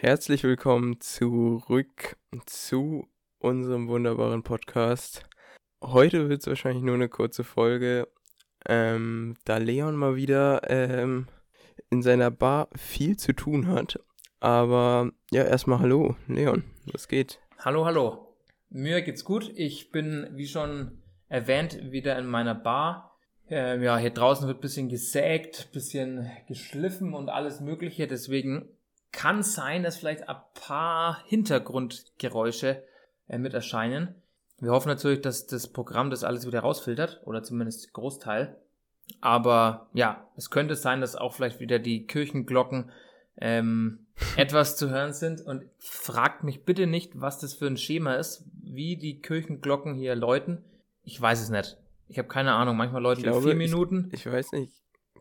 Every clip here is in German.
Herzlich willkommen zurück zu unserem wunderbaren Podcast. Heute wird es wahrscheinlich nur eine kurze Folge, ähm, da Leon mal wieder ähm, in seiner Bar viel zu tun hat. Aber ja, erstmal hallo, Leon, was geht? Hallo, hallo. Mir geht's gut. Ich bin, wie schon erwähnt, wieder in meiner Bar. Ähm, ja, hier draußen wird bisschen gesägt, bisschen geschliffen und alles Mögliche. Deswegen kann sein, dass vielleicht ein paar Hintergrundgeräusche äh, mit erscheinen. Wir hoffen natürlich, dass das Programm das alles wieder rausfiltert oder zumindest Großteil. Aber ja, es könnte sein, dass auch vielleicht wieder die Kirchenglocken ähm, etwas zu hören sind. Und fragt mich bitte nicht, was das für ein Schema ist, wie die Kirchenglocken hier läuten. Ich weiß es nicht. Ich habe keine Ahnung. Manchmal läuten die vier Minuten. Ich, ich weiß nicht.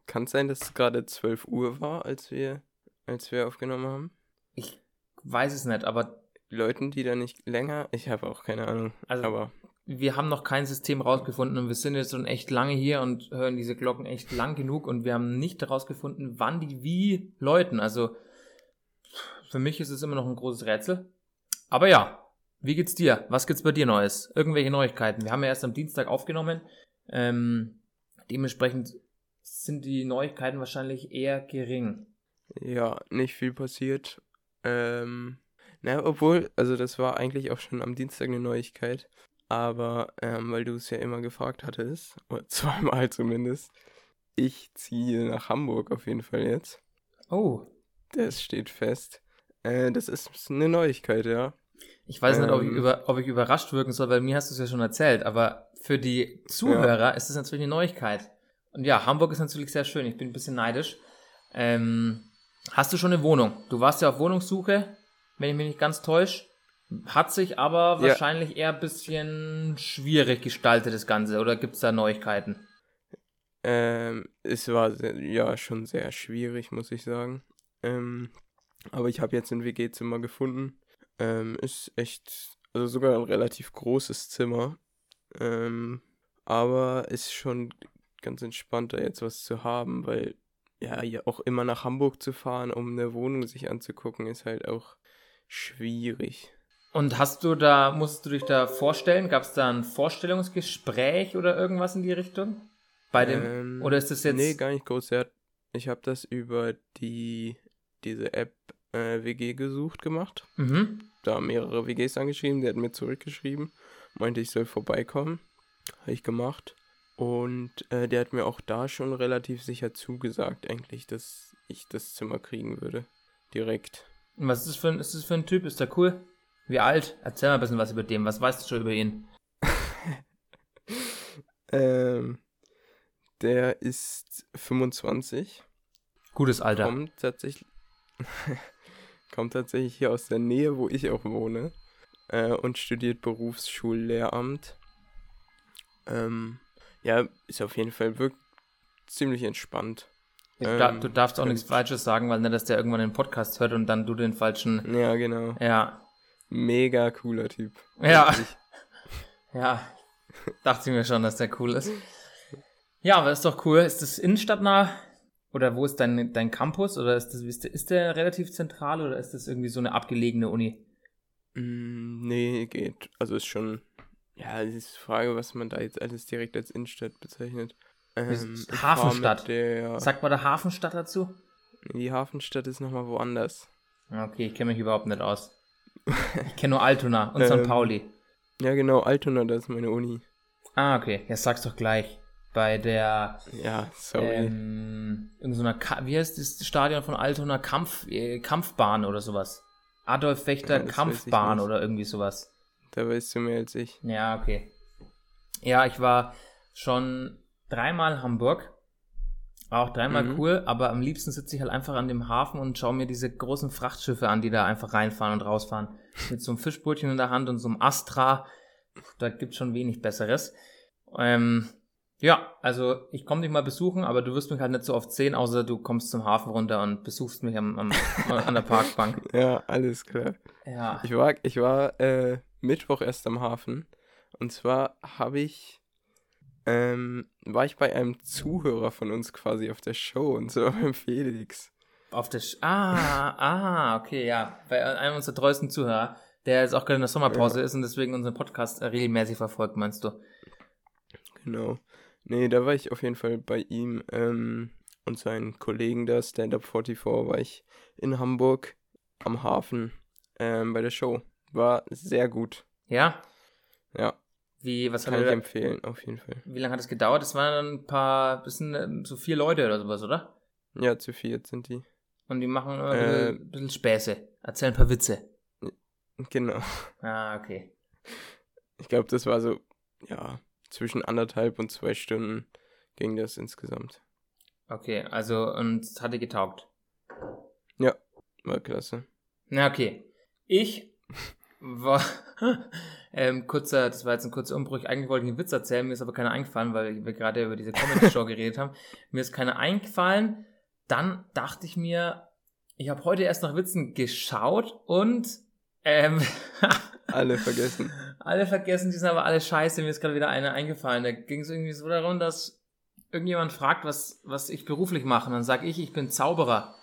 Kann es sein, dass es gerade 12 Uhr war, als wir als wir aufgenommen haben? Ich weiß es nicht, aber. Leuten, die da nicht länger? Ich habe auch keine Ahnung. Also, aber. Wir haben noch kein System rausgefunden und wir sind jetzt schon echt lange hier und hören diese Glocken echt lang genug und wir haben nicht herausgefunden, wann die wie läuten. Also für mich ist es immer noch ein großes Rätsel. Aber ja, wie geht's dir? Was gibt's bei dir Neues? Irgendwelche Neuigkeiten? Wir haben ja erst am Dienstag aufgenommen. Ähm, dementsprechend sind die Neuigkeiten wahrscheinlich eher gering. Ja, nicht viel passiert. Ähm, naja, obwohl, also das war eigentlich auch schon am Dienstag eine Neuigkeit. Aber, ähm, weil du es ja immer gefragt hattest, oder zweimal zumindest, ich ziehe nach Hamburg auf jeden Fall jetzt. Oh. Das steht fest. Äh, das ist eine Neuigkeit, ja. Ich weiß ähm, nicht, ob ich, ähm. über, ob ich überrascht wirken soll, weil mir hast du es ja schon erzählt, aber für die Zuhörer ja. ist es natürlich eine Neuigkeit. Und ja, Hamburg ist natürlich sehr schön. Ich bin ein bisschen neidisch. Ähm, Hast du schon eine Wohnung? Du warst ja auf Wohnungssuche, wenn ich mich nicht ganz täusche. Hat sich aber ja. wahrscheinlich eher ein bisschen schwierig gestaltet, das Ganze. Oder gibt es da Neuigkeiten? Ähm, es war sehr, ja schon sehr schwierig, muss ich sagen. Ähm, aber ich habe jetzt ein WG-Zimmer gefunden. Ähm, ist echt, also sogar ein relativ großes Zimmer. Ähm, aber ist schon ganz entspannter jetzt was zu haben, weil ja, ja, auch immer nach Hamburg zu fahren, um eine Wohnung sich anzugucken, ist halt auch schwierig. Und hast du da, musst du dich da vorstellen? Gab es da ein Vorstellungsgespräch oder irgendwas in die Richtung? Bei dem, ähm, oder ist das jetzt. Nee, gar nicht groß. Ich habe das über die, diese App äh, WG gesucht gemacht. Mhm. Da mehrere WGs angeschrieben, der hat mir zurückgeschrieben, meinte, ich soll vorbeikommen. Habe ich gemacht. Und äh, der hat mir auch da schon relativ sicher zugesagt, eigentlich, dass ich das Zimmer kriegen würde. Direkt. Was ist das für ein, ist das für ein Typ? Ist der cool? Wie alt? Erzähl mal ein bisschen was über den. Was weißt du schon über ihn? ähm, der ist 25. Gutes Alter. Kommt tatsächlich, kommt tatsächlich hier aus der Nähe, wo ich auch wohne. Äh, und studiert Berufsschullehramt. Ähm, ja, ist auf jeden Fall wirklich ziemlich entspannt. Ähm, du darfst auch nichts Falsches sagen, weil nicht, dass der irgendwann den Podcast hört und dann du den falschen. Ja, genau. Ja. Mega cooler Typ. Ja. ja. Dachte ich mir schon, dass der cool ist. Ja, aber ist doch cool. Ist das innenstadtnah? Oder wo ist dein, dein Campus? Oder ist, das, ist, der, ist der relativ zentral oder ist das irgendwie so eine abgelegene Uni? Mm, nee, geht. Also ist schon ja, es ist die Frage, was man da jetzt alles direkt als Innenstadt bezeichnet. Ähm, Hafenstadt. Der, Sagt man da Hafenstadt dazu? Die Hafenstadt ist nochmal woanders. Okay, ich kenne mich überhaupt nicht aus. Ich kenne nur Altona und ähm, St. Pauli. Ja, genau, Altona, das ist meine Uni. Ah, okay. Ja, sag's doch gleich. Bei der. Ja, sorry. Ähm, irgendeiner, so wie heißt das Stadion von Altona? Kampf, äh, Kampfbahn oder sowas. Adolf Wächter ja, Kampfbahn oder irgendwie sowas. Da weißt du mehr als ich. Ja, okay. Ja, ich war schon dreimal in Hamburg. War auch dreimal mhm. cool, aber am liebsten sitze ich halt einfach an dem Hafen und schaue mir diese großen Frachtschiffe an, die da einfach reinfahren und rausfahren. Mit so einem Fischbrötchen in der Hand und so einem Astra. Da gibt's schon wenig Besseres. Ähm, ja, also ich komme dich mal besuchen, aber du wirst mich halt nicht so oft sehen, außer du kommst zum Hafen runter und besuchst mich am, am an der Parkbank. Ja, alles klar. Ja. Ich war, ich war äh, Mittwoch erst am Hafen. Und zwar habe ich, ähm, war ich bei einem Zuhörer von uns quasi auf der Show und so beim Felix. Auf der. Sch ah, ah, okay, ja. Bei einem unserer treuesten Zuhörer, der jetzt auch gerade in der Sommerpause ja. ist und deswegen unseren Podcast regelmäßig verfolgt, meinst du? Genau. Nee, da war ich auf jeden Fall bei ihm ähm, und seinen Kollegen da, Stand Up 44, war ich in Hamburg am Hafen ähm, bei der Show. War sehr gut. Ja? Ja. Wie, was Kann ich empfehlen, auf jeden Fall. Wie lange hat es gedauert? Das waren dann ein paar, bisschen ähm, so vier Leute oder sowas, oder? Ja, zu viert sind die. Und die machen bisschen, äh, ein bisschen Späße, erzählen ein paar Witze. Genau. Ah, okay. Ich glaube, das war so, ja, zwischen anderthalb und zwei Stunden ging das insgesamt. Okay, also und es hatte getaugt. Ja, war klasse. Na okay. Ich war ähm, kurzer, das war jetzt ein kurzer Umbruch. Eigentlich wollte ich einen Witz erzählen, mir ist aber keiner eingefallen, weil wir gerade über diese Comedy-Show geredet haben. Mir ist keiner eingefallen. Dann dachte ich mir, ich habe heute erst nach Witzen geschaut und ähm, alle vergessen. Alle vergessen, die sind aber alle scheiße. Mir ist gerade wieder eine eingefallen. Da ging es irgendwie so darum, dass irgendjemand fragt, was, was ich beruflich mache. Und dann sage ich, ich bin Zauberer.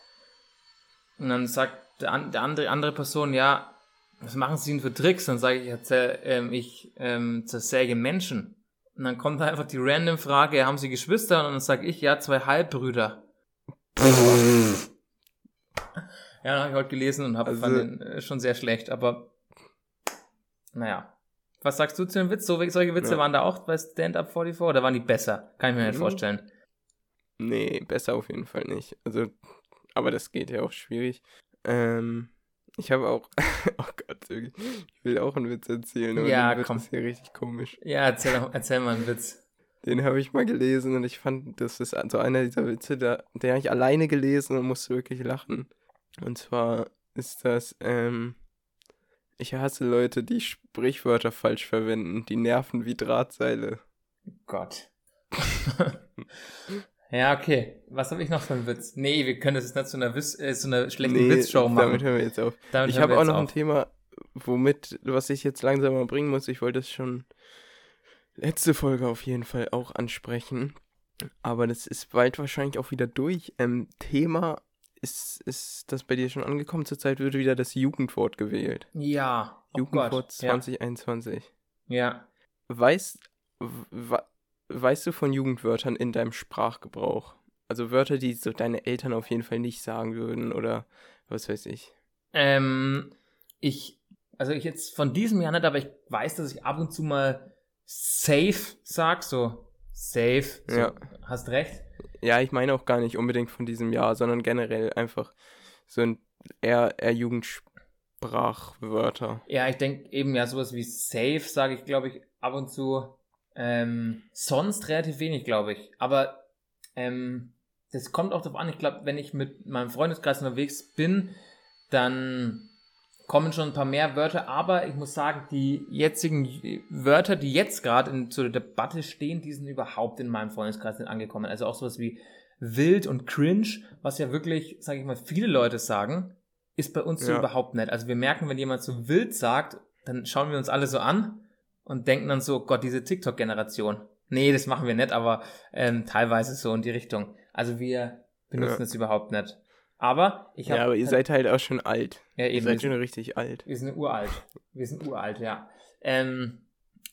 Und dann sagt der, der andere, andere Person, ja, was machen Sie denn für Tricks? Dann sage ich, erzähl, ähm, ich ähm, zersäge Menschen. Und dann kommt einfach die random Frage, haben Sie Geschwister? Und dann sage ich, ja, zwei Halbbrüder. ja, habe ich heute gelesen und habe also, fand den äh, schon sehr schlecht, aber naja. Was sagst du zu dem Witz? So, solche Witze ja. waren da auch bei Stand-Up 44 oder waren die besser? Kann ich mir nicht mhm. vorstellen. Nee, besser auf jeden Fall nicht. Also, aber das geht ja auch schwierig. Ähm, ich habe auch, oh Gott, ich will auch einen Witz erzählen, aber ja, der ist hier richtig komisch. Ja, erzähl, erzähl mal einen Witz. Den habe ich mal gelesen und ich fand, das ist so einer dieser Witze, da, den habe ich alleine gelesen und musste wirklich lachen. Und zwar ist das, ähm, ich hasse Leute, die Sprichwörter falsch verwenden, die nerven wie Drahtseile. Gott. ja, okay. Was habe ich noch für einen Witz? Nee, wir können das jetzt nicht zu einer, Wiss äh, zu einer schlechten nee, Witzshow machen. Damit hören wir jetzt auf. Damit ich habe auch noch auf. ein Thema, womit, was ich jetzt langsam mal bringen muss. Ich wollte es schon letzte Folge auf jeden Fall auch ansprechen. Aber das ist bald wahrscheinlich auch wieder durch. Ähm, Thema ist, ist das bei dir schon angekommen? Zurzeit wird wieder das Jugendwort gewählt. Ja. Oh Jugendwort Gott. 2021. Ja. Weißt, weißt du von Jugendwörtern in deinem Sprachgebrauch? Also Wörter, die so deine Eltern auf jeden Fall nicht sagen würden oder was weiß ich. Ähm, ich, also ich jetzt von diesem Jahr nicht, aber ich weiß, dass ich ab und zu mal safe sag, so safe, so, ja. hast recht. Ja, ich meine auch gar nicht unbedingt von diesem Jahr, sondern generell einfach so ein eher, eher Jugendsprachwörter. Ja, ich denke eben ja sowas wie safe, sage ich, glaube ich, ab und zu. Ähm, sonst relativ wenig, glaube ich. Aber ähm, das kommt auch darauf an. Ich glaube, wenn ich mit meinem Freundeskreis unterwegs bin, dann kommen schon ein paar mehr Wörter, aber ich muss sagen, die jetzigen Wörter, die jetzt gerade zur Debatte stehen, die sind überhaupt in meinem Freundeskreis nicht angekommen. Also auch sowas wie wild und cringe, was ja wirklich, sage ich mal, viele Leute sagen, ist bei uns so ja. überhaupt nicht. Also wir merken, wenn jemand so wild sagt, dann schauen wir uns alle so an und denken dann so, Gott, diese TikTok-Generation. Nee, das machen wir nicht, aber ähm, teilweise so in die Richtung. Also wir benutzen es überhaupt nicht. Aber ich habe. Ja, aber ihr seid halt auch schon alt. Ja, eben. Ihr seid schon richtig alt. Wir sind uralt. Wir sind uralt, ja. Ähm,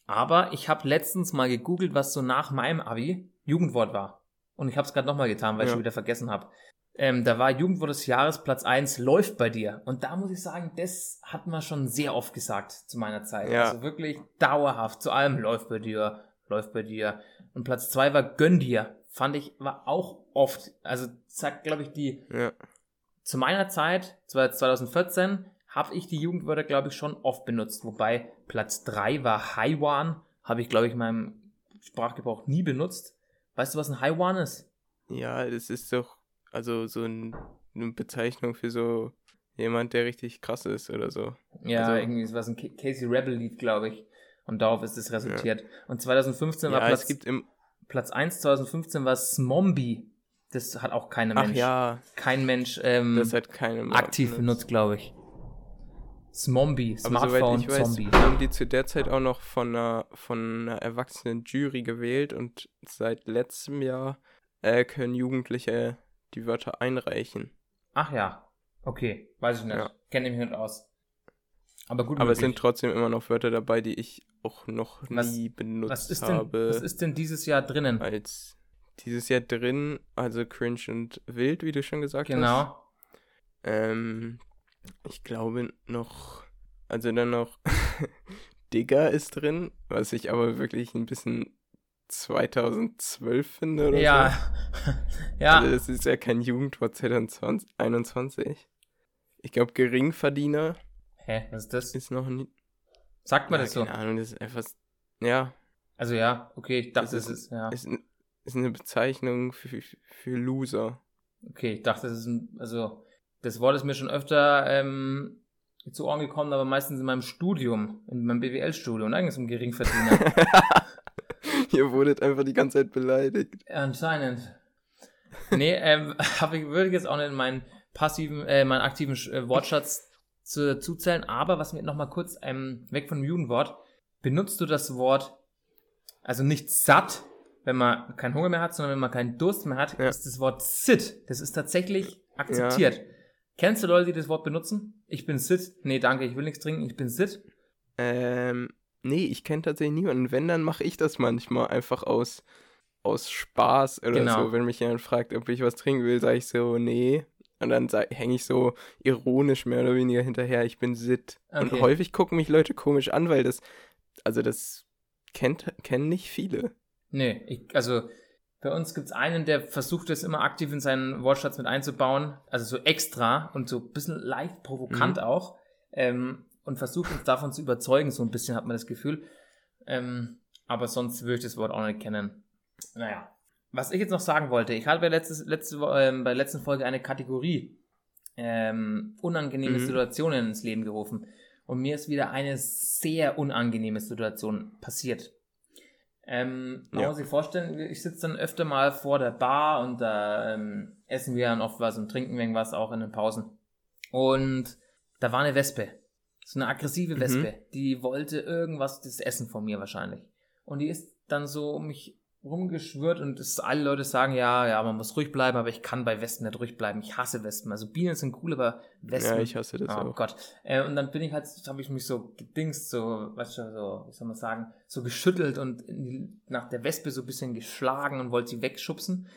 aber ich habe letztens mal gegoogelt, was so nach meinem Abi Jugendwort war. Und ich habe es gerade nochmal getan, weil ja. ich schon wieder vergessen habe. Ähm, da war Jugendwort des Jahres Platz 1, läuft bei dir. Und da muss ich sagen, das hat man schon sehr oft gesagt zu meiner Zeit. Ja. Also wirklich dauerhaft. Zu allem läuft bei dir, läuft bei dir. Und Platz 2 war gönn dir. Fand ich, war auch oft, also sagt, glaube ich, die ja zu meiner Zeit, 2014, habe ich die Jugendwörter, glaube ich, schon oft benutzt. Wobei Platz 3 war Haiwan, habe ich, glaube ich, in meinem Sprachgebrauch nie benutzt. Weißt du, was ein Haiwan ist? Ja, das ist doch, also so ein, eine Bezeichnung für so jemand, der richtig krass ist oder so. Ja, also, irgendwie was ein Casey Rebel Lied, glaube ich. Und darauf ist es resultiert. Ja. Und 2015 war ja, Platz, es gibt im Platz 1, 2015 war Smombi. Das hat auch keine Mensch. Ach ja. Kein Mensch ähm, das hat keine aktiv benutzt, glaube ich. Zombie, Smartphone, Aber ich weiß, Zombie. haben die zu der Zeit auch noch von einer, von einer erwachsenen Jury gewählt und seit letztem Jahr äh, können Jugendliche die Wörter einreichen. Ach ja. Okay, weiß ich nicht. Ja. Kenne mich nicht aus. Aber gut. Aber es sind trotzdem immer noch Wörter dabei, die ich auch noch Was- nie benutzt was ist, denn, habe. was ist denn dieses Jahr drinnen? als dieses Jahr drin, also cringe und wild, wie du schon gesagt hast. Genau. Ähm, ich glaube noch, also dann noch Digger ist drin, was ich aber wirklich ein bisschen 2012 finde oder so. Ja. ja. Also das ist ja kein Jugendwort 2021. Ich glaube, Geringverdiener Hä, was ist das? ist noch nie. Sagt man ja, das so? Keine Ahnung, das ist einfach. Ja, Also ja, okay, ich dachte, Das das ist- ist, ja. ist, ist eine Bezeichnung für, für, Loser. Okay, ich dachte, das ist ein, also das Wort ist mir schon öfter ähm, zu Ohren gekommen, aber meistens in meinem Studium, in meinem BWL-Studium, eigentlich so ein Geringverdiener. Ihr wurdet einfach die ganze Zeit beleidigt. Anscheinend. Nee, ähm, ich würde jetzt auch nicht in meinen passiven, äh, meinen aktiven äh, Wortschatz zu, zuzählen, aber was mir nochmal kurz ähm, weg von dem Jugendwort, benutzt du das Wort, also nicht satt, wenn man keinen Hunger mehr hat, sondern wenn man keinen Durst mehr hat, Ja. ist das Wort sit. Das ist tatsächlich akzeptiert. Kennst du Leute, die das Wort benutzen? Ich bin sit. Nee, danke, ich will nichts trinken, ich bin sit. Ähm, nee, ich kenne tatsächlich niemanden. Wenn, dann mache ich das manchmal einfach aus, aus Spaß oder Genau. so. Wenn mich jemand fragt, ob ich was trinken will, sage ich so, nee. Und dann hänge ich so ironisch mehr oder weniger hinterher, ich bin Sit. Und Okay. häufig gucken mich Leute komisch an, weil das, also das kennt, kennen nicht viele. Nee, ich, also bei uns gibt's einen, der versucht es immer aktiv in seinen Wortschatz mit einzubauen, also so extra und so ein bisschen leicht provokant Mhm. auch ähm, und versucht uns davon zu überzeugen, so ein bisschen hat man das Gefühl. Ähm, aber sonst würde ich das Wort auch nicht kennen. Naja, was ich jetzt noch sagen wollte, ich hatte bei, letztes, letzte, ähm, bei der letzten Folge eine Kategorie ähm, unangenehme Mhm. Situationen ins Leben gerufen. Und mir ist wieder eine sehr unangenehme Situation passiert. Ähm, man Ja. muss sich vorstellen, ich sitze dann öfter mal vor der Bar und da ähm, essen wir dann oft was und trinken irgendwas auch in den Pausen. Und da war eine Wespe. So eine aggressive Mhm. Wespe. Die wollte irgendwas, das Essen von mir wahrscheinlich. Und die ist dann so um mich rumgeschwört und es, alle Leute sagen, ja, ja, man muss ruhig bleiben, aber ich kann bei Wespen nicht ruhig bleiben. Ich hasse Wespen. Also Bienen sind cool, aber Wespen. Ja, ich hasse das oh auch. Gott. Äh, und dann bin ich halt, habe ich mich so gedingst, so, weißt du, so, wie soll man sagen, so geschüttelt und die, nach der Wespe so ein bisschen geschlagen und wollte sie wegschubsen.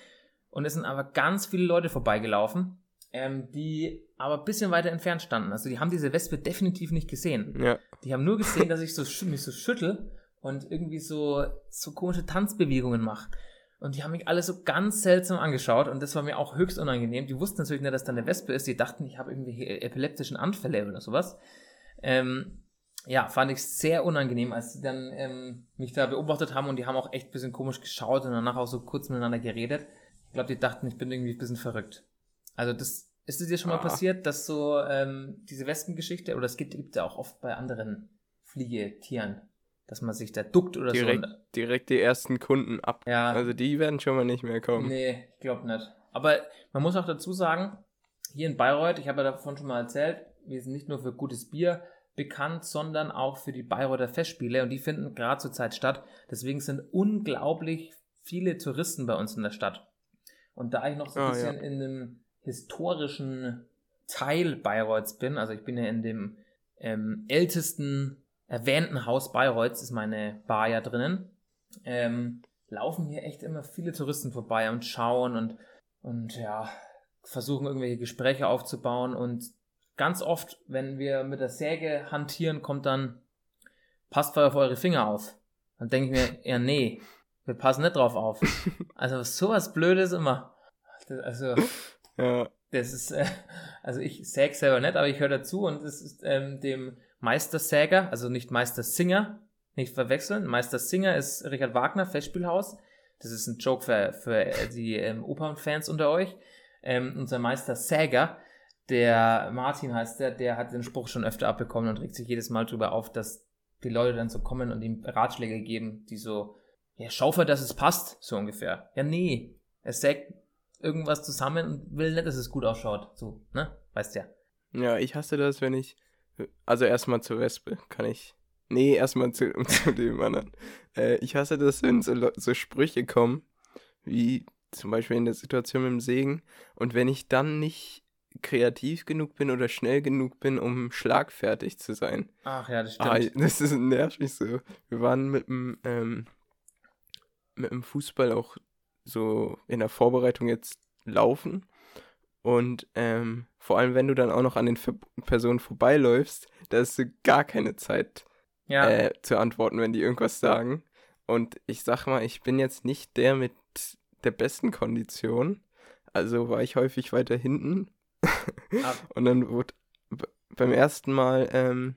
Und es sind aber ganz viele Leute vorbeigelaufen, ähm, die aber ein bisschen weiter entfernt standen. Also die haben diese Wespe definitiv nicht gesehen. Ja, Die haben nur gesehen, dass ich so mich so schüttel und irgendwie so, so komische Tanzbewegungen mache. Und die haben mich alle so ganz seltsam angeschaut und das war mir auch höchst unangenehm. Die wussten natürlich nicht, dass da eine Wespe ist. Die dachten, ich habe irgendwie epileptischen Anfälle oder sowas. Ähm, ja, fand ich sehr unangenehm, als sie dann ähm, mich da beobachtet haben und die haben auch echt ein bisschen komisch geschaut und danach auch so kurz miteinander geredet. Ich glaube, die dachten, ich bin irgendwie ein bisschen verrückt. Also das ist es dir schon mal Ah. passiert, dass so ähm, diese Wespengeschichte, oder es gibt, gibt ja auch oft bei anderen Fliegetieren, dass man sich da duckt oder direkt, so. direkt die ersten Kunden ab. Ja, Also die werden schon mal nicht mehr kommen. nee, ich glaube nicht. Aber man muss auch dazu sagen, hier in Bayreuth, ich habe ja davon schon mal erzählt, wir sind nicht nur für gutes Bier bekannt, sondern auch für die Bayreuther Festspiele und die finden gerade zur Zeit statt. Deswegen sind unglaublich viele Touristen bei uns in der Stadt. Und da ich noch so ein Ah, bisschen in dem historischen Teil Bayreuths bin, also ich bin ja in dem ähm, ältesten erwähnten Haus Bayreuths, ist meine Bar ja drinnen, ähm, laufen hier echt immer viele Touristen vorbei und schauen und, und ja, versuchen irgendwelche Gespräche aufzubauen und ganz oft, wenn wir mit der Säge hantieren, kommt dann, passt auf eure Finger auf. Dann denke ich mir, ja, nee, wir passen nicht drauf auf. Also sowas Blödes immer. Das- Also, Ja, das ist, äh, also ich säge selber nicht, aber ich höre dazu und es ist ähm, dem Meistersäger, also nicht Meistersinger, nicht verwechseln. Meistersinger ist Richard Wagner, Festspielhaus. Das ist ein Joke für, für die ähm, Opernfans unter euch. Ähm, unser Meistersäger, der Martin heißt der, der hat den Spruch schon öfter abbekommen und regt sich jedes Mal drüber auf, dass die Leute dann so kommen und ihm Ratschläge geben, die so, ja, schaufer, dass es passt, so ungefähr. Ja, nee, er sägt irgendwas zusammen und will nicht, dass es gut ausschaut. So, ne? Weißt ja. ja, ich hasse das, wenn ich. Also erstmal zur Wespe, kann ich. Nee, erstmal zu, zu dem anderen. Äh, ich hasse das, wenn so, so Sprüche kommen, wie zum Beispiel in der Situation mit dem Segen. Und wenn ich dann nicht kreativ genug bin oder schnell genug bin, um schlagfertig zu sein. Ach ja, das stimmt. Ah, das ist nervig so. Wir waren mit dem, ähm, mit dem Fußball auch so in der Vorbereitung jetzt laufen. Und ähm, vor allem, wenn du dann auch noch an den Ver Personen vorbeiläufst, da hast du gar keine Zeit ja. äh, zu antworten, wenn die irgendwas sagen. Und ich sag mal, ich bin jetzt nicht der mit der besten Kondition. Also war ich häufig weiter hinten. Ah. Und dann wurde beim ersten Mal ähm,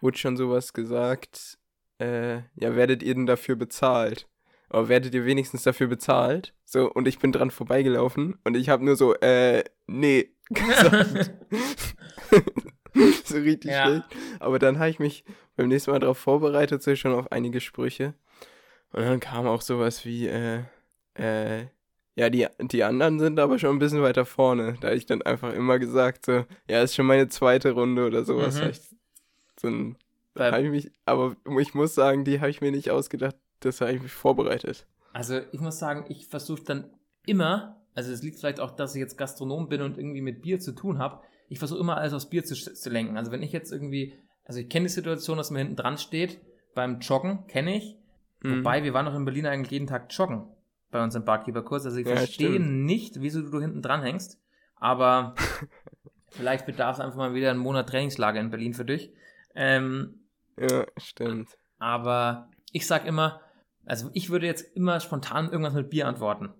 wurde schon sowas gesagt, äh, ja, werdet ihr denn dafür bezahlt? Aber werdet ihr wenigstens dafür bezahlt? So, und ich bin dran vorbeigelaufen und ich habe nur so, äh, nee, gesagt. so richtig Ja. schlecht. Aber dann habe ich mich beim nächsten Mal darauf vorbereitet, so schon auf einige Sprüche. Und dann kam auch sowas wie, äh, äh, ja, die, die anderen sind aber schon ein bisschen weiter vorne. Da hab ich dann einfach immer gesagt, so, ja, ist schon meine zweite Runde oder sowas. Mhm. Ich, so ein, ich mich, aber ich muss sagen, die habe ich mir nicht ausgedacht, das habe ich mich vorbereitet. Also ich muss sagen, ich versuche dann immer, also es liegt vielleicht auch, dass ich jetzt Gastronom bin und irgendwie mit Bier zu tun habe, ich versuche immer alles aufs Bier zu, zu lenken. Also wenn ich jetzt irgendwie, also ich kenne die Situation, dass man hinten dran steht, beim Joggen, kenne ich. Mhm. Wobei, wir waren doch in Berlin eigentlich jeden Tag joggen bei unserem Barkeeper-Kurs. Also ich Ja, verstehe stimmt. nicht, wieso du hinten dran hängst. Aber vielleicht bedarf es einfach mal wieder einen Monat Trainingslager in Berlin für dich. Ähm, Ja, stimmt. aber ich sag immer, also ich würde jetzt immer spontan irgendwas mit Bier antworten.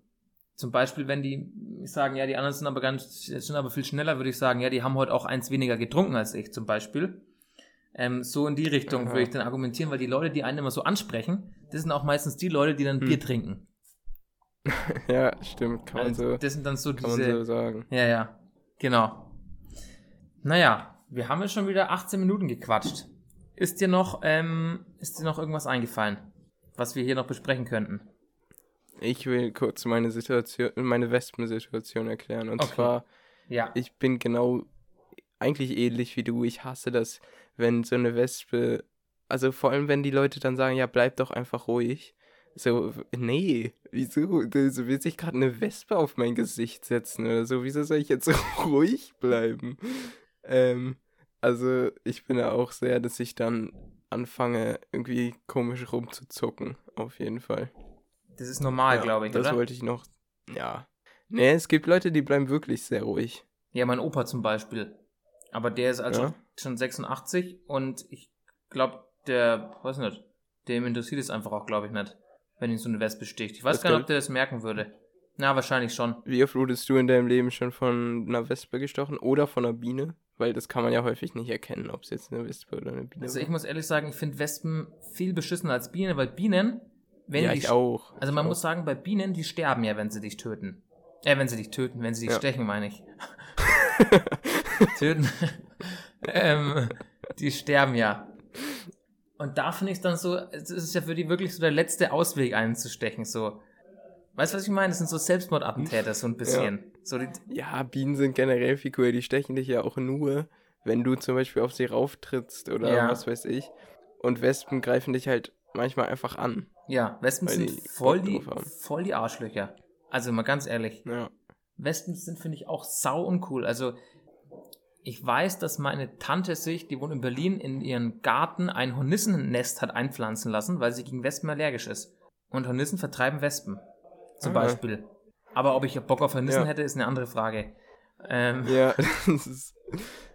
Zum Beispiel, wenn die sagen, ja, die anderen sind aber ganz, sind aber viel schneller, würde ich sagen, ja, die haben heute auch eins weniger getrunken als ich, zum Beispiel. Ähm, so in die Richtung Aha. würde ich dann argumentieren, weil die Leute, die einen immer so ansprechen, das sind auch meistens die Leute, die dann Hm. Bier trinken. Ja, stimmt, kann man Also, so, das sind dann so kann man diese. so sagen. Ja, ja, genau. Naja, wir haben jetzt schon wieder 18 Minuten gequatscht. Ist dir noch, ähm, ist dir noch irgendwas eingefallen, was wir hier noch besprechen könnten? Ich will kurz meine Situation, meine Wespensituation erklären. Und Okay. zwar, Ja. ich bin genau eigentlich ähnlich wie du. Ich hasse das, wenn so eine Wespe, also vor allem wenn die Leute dann sagen, ja, bleib doch einfach ruhig. So, nee, wieso? So will sich gerade eine Wespe auf mein Gesicht setzen oder so. Wieso soll ich jetzt so ruhig bleiben? Ähm, also ich bin da auch sehr, dass ich dann anfange, irgendwie komisch rumzuzucken, auf jeden Fall. Das ist normal, Ja, glaube ich, Das oder? wollte ich noch. Ja. Nee, es gibt Leute, die bleiben wirklich sehr ruhig. Ja, mein Opa zum Beispiel. Aber der ist also Ja. schon 86 und ich glaube, der, weiß nicht, dem interessiert es einfach auch, glaube ich, nicht, wenn ihn so eine Wespe sticht. Ich weiß Das gar nicht, ob der das merken würde. Na, wahrscheinlich schon. Wie oft wurdest du in deinem Leben schon von einer Wespe gestochen oder von einer Biene? Weil das kann man ja häufig nicht erkennen, ob es jetzt eine Wespe oder eine Biene Also ich muss ehrlich sagen, ich finde Wespen viel beschissener als Bienen, weil Bienen, wenn ja, die ich auch. Also ich man auch. muss sagen, bei Bienen, die sterben ja, wenn sie dich töten. Äh, wenn sie dich töten, wenn sie dich Ja. stechen, meine ich. töten. ähm, die sterben ja. Und da finde ich es dann so, es ist ja für die wirklich so der letzte Ausweg, einen zu stechen, so. Weißt du, was ich meine? Das sind so Selbstmordattentäter, so ein bisschen. So die, Ja, Bienen sind generell viel cooler. Die stechen dich ja auch nur, wenn du zum Beispiel auf sie rauftrittst oder Ja. was weiß ich. Und Wespen greifen dich halt manchmal einfach an. ja, Wespen sind die voll die, voll die Arschlöcher. Also mal ganz ehrlich. Ja. Wespen sind, finde ich, auch sau uncool. Also, ich weiß, dass meine Tante sich, die wohnt in Berlin, in ihren Garten ein Hornissennest hat einpflanzen lassen, weil sie gegen Wespen allergisch ist. Und Hornissen vertreiben Wespen. Zum Ah. Beispiel. Aber ob ich Bock auf Hornissen Ja. hätte, ist eine andere Frage. Ähm, Ja, das ist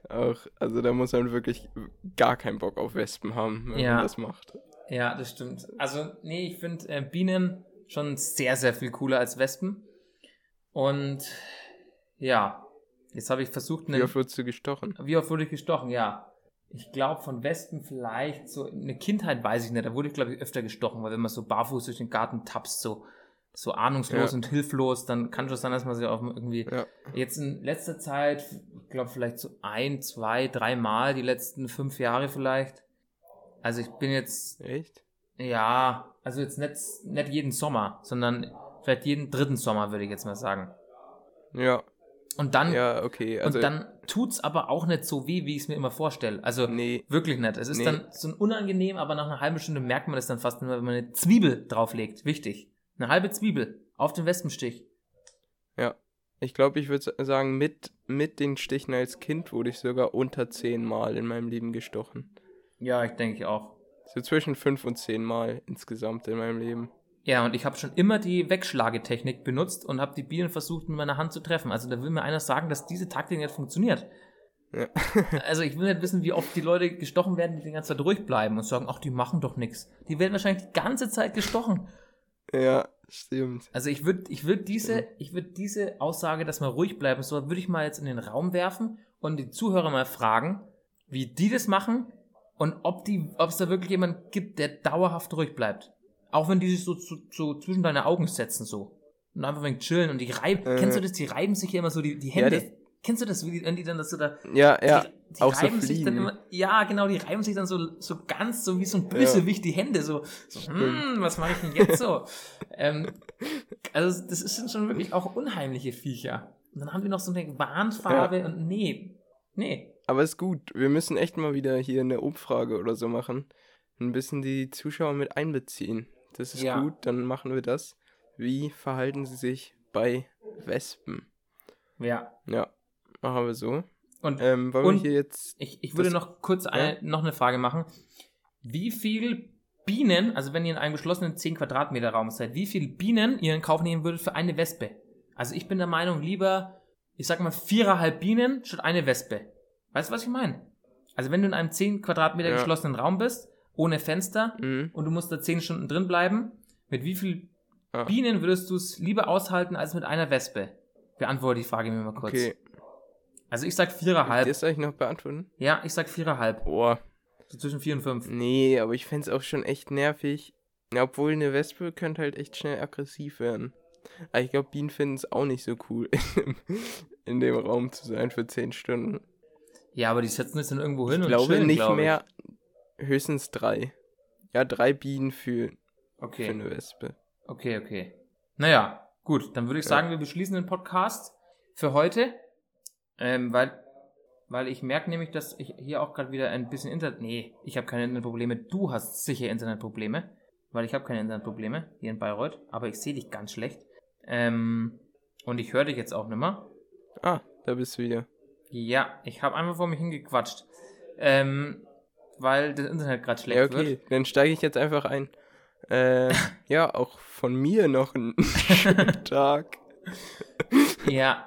auch, also da muss man wirklich gar keinen Bock auf Wespen haben, wenn Ja. man das macht. ja, das stimmt. Also, nee, ich finde äh, Bienen schon sehr, sehr viel cooler als Wespen. Und ja, jetzt habe ich versucht, Wie oft wurdest du gestochen? Wie oft wurde ich gestochen? Ja. Ich glaube, von Wespen vielleicht so eine Kindheit weiß ich nicht. Da wurde ich, glaube ich, öfter gestochen, weil wenn man so barfuß durch den Garten tapst, so, so ahnungslos Ja. und hilflos, dann kann schon sein, dass man sich auch irgendwie. Ja. Jetzt in letzter Zeit, ich glaube, vielleicht so ein, zwei, drei Mal, die letzten fünf Jahre vielleicht. Also ich bin jetzt, Echt? ja, also jetzt nicht, nicht jeden Sommer, sondern vielleicht jeden dritten Sommer, würde ich jetzt mal sagen. Ja, Und dann ja, okay. Also, und dann tut's aber auch nicht so weh, wie ich es mir immer vorstelle. Also nee, wirklich nicht. Es ist Nee. dann so unangenehm, aber nach einer halben Stunde merkt man das dann fast immer, wenn man eine Zwiebel drauflegt. Wichtig. Eine halbe Zwiebel auf den Wespenstich. Ich glaube, ich würde sagen, mit, mit den Stichen als Kind wurde ich sogar unter 10 Mal in meinem Leben gestochen. Ja, ich denke ich auch. So zwischen 5 und 10 Mal insgesamt in meinem Leben. Ja, und ich habe schon immer die Wegschlagetechnik benutzt und habe die Bienen versucht, mit meiner Hand zu treffen. Also da will mir einer sagen, dass diese Taktik nicht funktioniert. Ja. also ich will nicht wissen, wie oft die Leute gestochen werden, die die ganze Zeit ruhig bleiben und sagen, ach, die machen doch nichts. Die werden wahrscheinlich die ganze Zeit gestochen. Ja, stimmt. Also ich würde ich würd diese, ich würd diese Aussage, dass man ruhig bleiben soll, würde ich mal jetzt in den Raum werfen und die Zuhörer mal fragen, wie die das machen und ob es da wirklich jemand gibt, der dauerhaft ruhig bleibt. Auch wenn die sich so, so, so zwischen deine Augen setzen so. Und einfach wegen chillen und die reiben. Äh. Kennst du das? Die reiben sich ja immer so die, die Hände. das- Kennst du das, wie die, wenn die dann das so da. Ja, ja. die, die auch so reiben sich dann immer. Ja, genau, die reiben sich dann so, so ganz, so wie so ein Bösewicht die Hände. So, so hm, was mache ich denn jetzt so? ähm, also, das sind schon wirklich auch unheimliche Viecher. Und dann haben die noch so eine Warnfarbe und nee. Nee. Aber ist gut. Wir müssen echt mal wieder hier eine Umfrage oder so machen. Ein bisschen die Zuschauer mit einbeziehen. Das ist Ja. gut, dann machen wir das. Wie verhalten sie sich bei Wespen? Ja. Ja, machen wir so. Und Ähm, wollen Und- wir hier jetzt. Ich, ich würde noch kurz eine, noch eine Frage machen. Wie viel Bienen, also wenn ihr in einem geschlossenen 10 Quadratmeter Raum seid, wie viel Bienen ihr in Kauf nehmen würdet für eine Wespe? Also ich bin der Meinung, lieber, ich sag mal, viereinhalb Bienen statt eine Wespe. Weißt du, was ich meine? Also wenn du in einem 10 Quadratmeter Ja. geschlossenen Raum bist, ohne Fenster, Mhm. und du musst da 10 Stunden drin bleiben, mit wie viel Ah. Bienen würdest du es lieber aushalten als mit einer Wespe? Beantworte die Frage mir mal kurz. Okay. Also ich sag Halb. viereinhalb. Das soll ich noch beantworten? Ja, ich sag viereinhalb. Boah. So zwischen vier und fünf. Nee, aber ich fände es auch schon echt nervig. Obwohl eine Wespe könnte halt echt schnell aggressiv werden. Aber ich glaube, Bienen finden es auch nicht so cool, in dem Raum zu sein für 10 Stunden. Ja, aber die setzen es dann irgendwo hin Ich und glaube chillen, nicht glaub mehr, höchstens drei. Ja, drei Bienen für, für Okay, eine Wespe. okay, okay. Naja, gut, dann würde ich Ja. sagen, wir beschließen den Podcast für heute. Ähm, weil, weil ich merke nämlich, dass ich hier auch gerade wieder ein bisschen Internet. Nee, ich habe keine Internetprobleme. Du hast sicher Internetprobleme. Weil ich habe keine Internetprobleme hier in Bayreuth. Aber ich sehe dich ganz schlecht. Ähm, und ich höre dich jetzt auch nicht mehr. Ah, da bist du wieder. Ja, ich habe einfach vor mich hingequatscht. Ähm, weil das Internet gerade schlecht Ja, okay, wird. dann steige ich jetzt einfach ein. Äh, ja, auch von mir noch ein schönen Tag. Ja,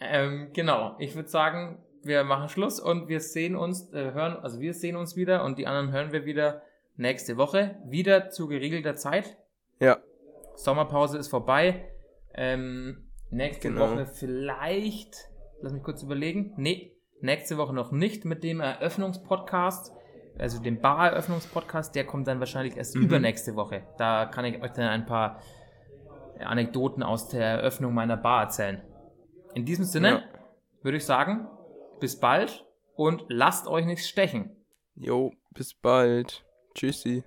ähm, genau. Ich würde sagen, wir machen Schluss und wir sehen uns, äh, hören, also wir sehen uns wieder und die anderen hören wir wieder nächste Woche. Wieder zu geregelter Zeit. Ja, Sommerpause ist vorbei. Ähm, nächste Genau. Woche vielleicht, lass mich kurz überlegen. Nee, nächste Woche noch nicht mit dem Eröffnungspodcast. Also dem Bar-Eröffnungspodcast, der kommt dann wahrscheinlich erst Mhm. übernächste Woche. Da kann ich euch dann ein paar Anekdoten aus der Eröffnung meiner Bar erzählen. In diesem Sinne Ja. würde ich sagen, bis bald und lasst euch nichts stechen. jo, bis bald. Tschüssi.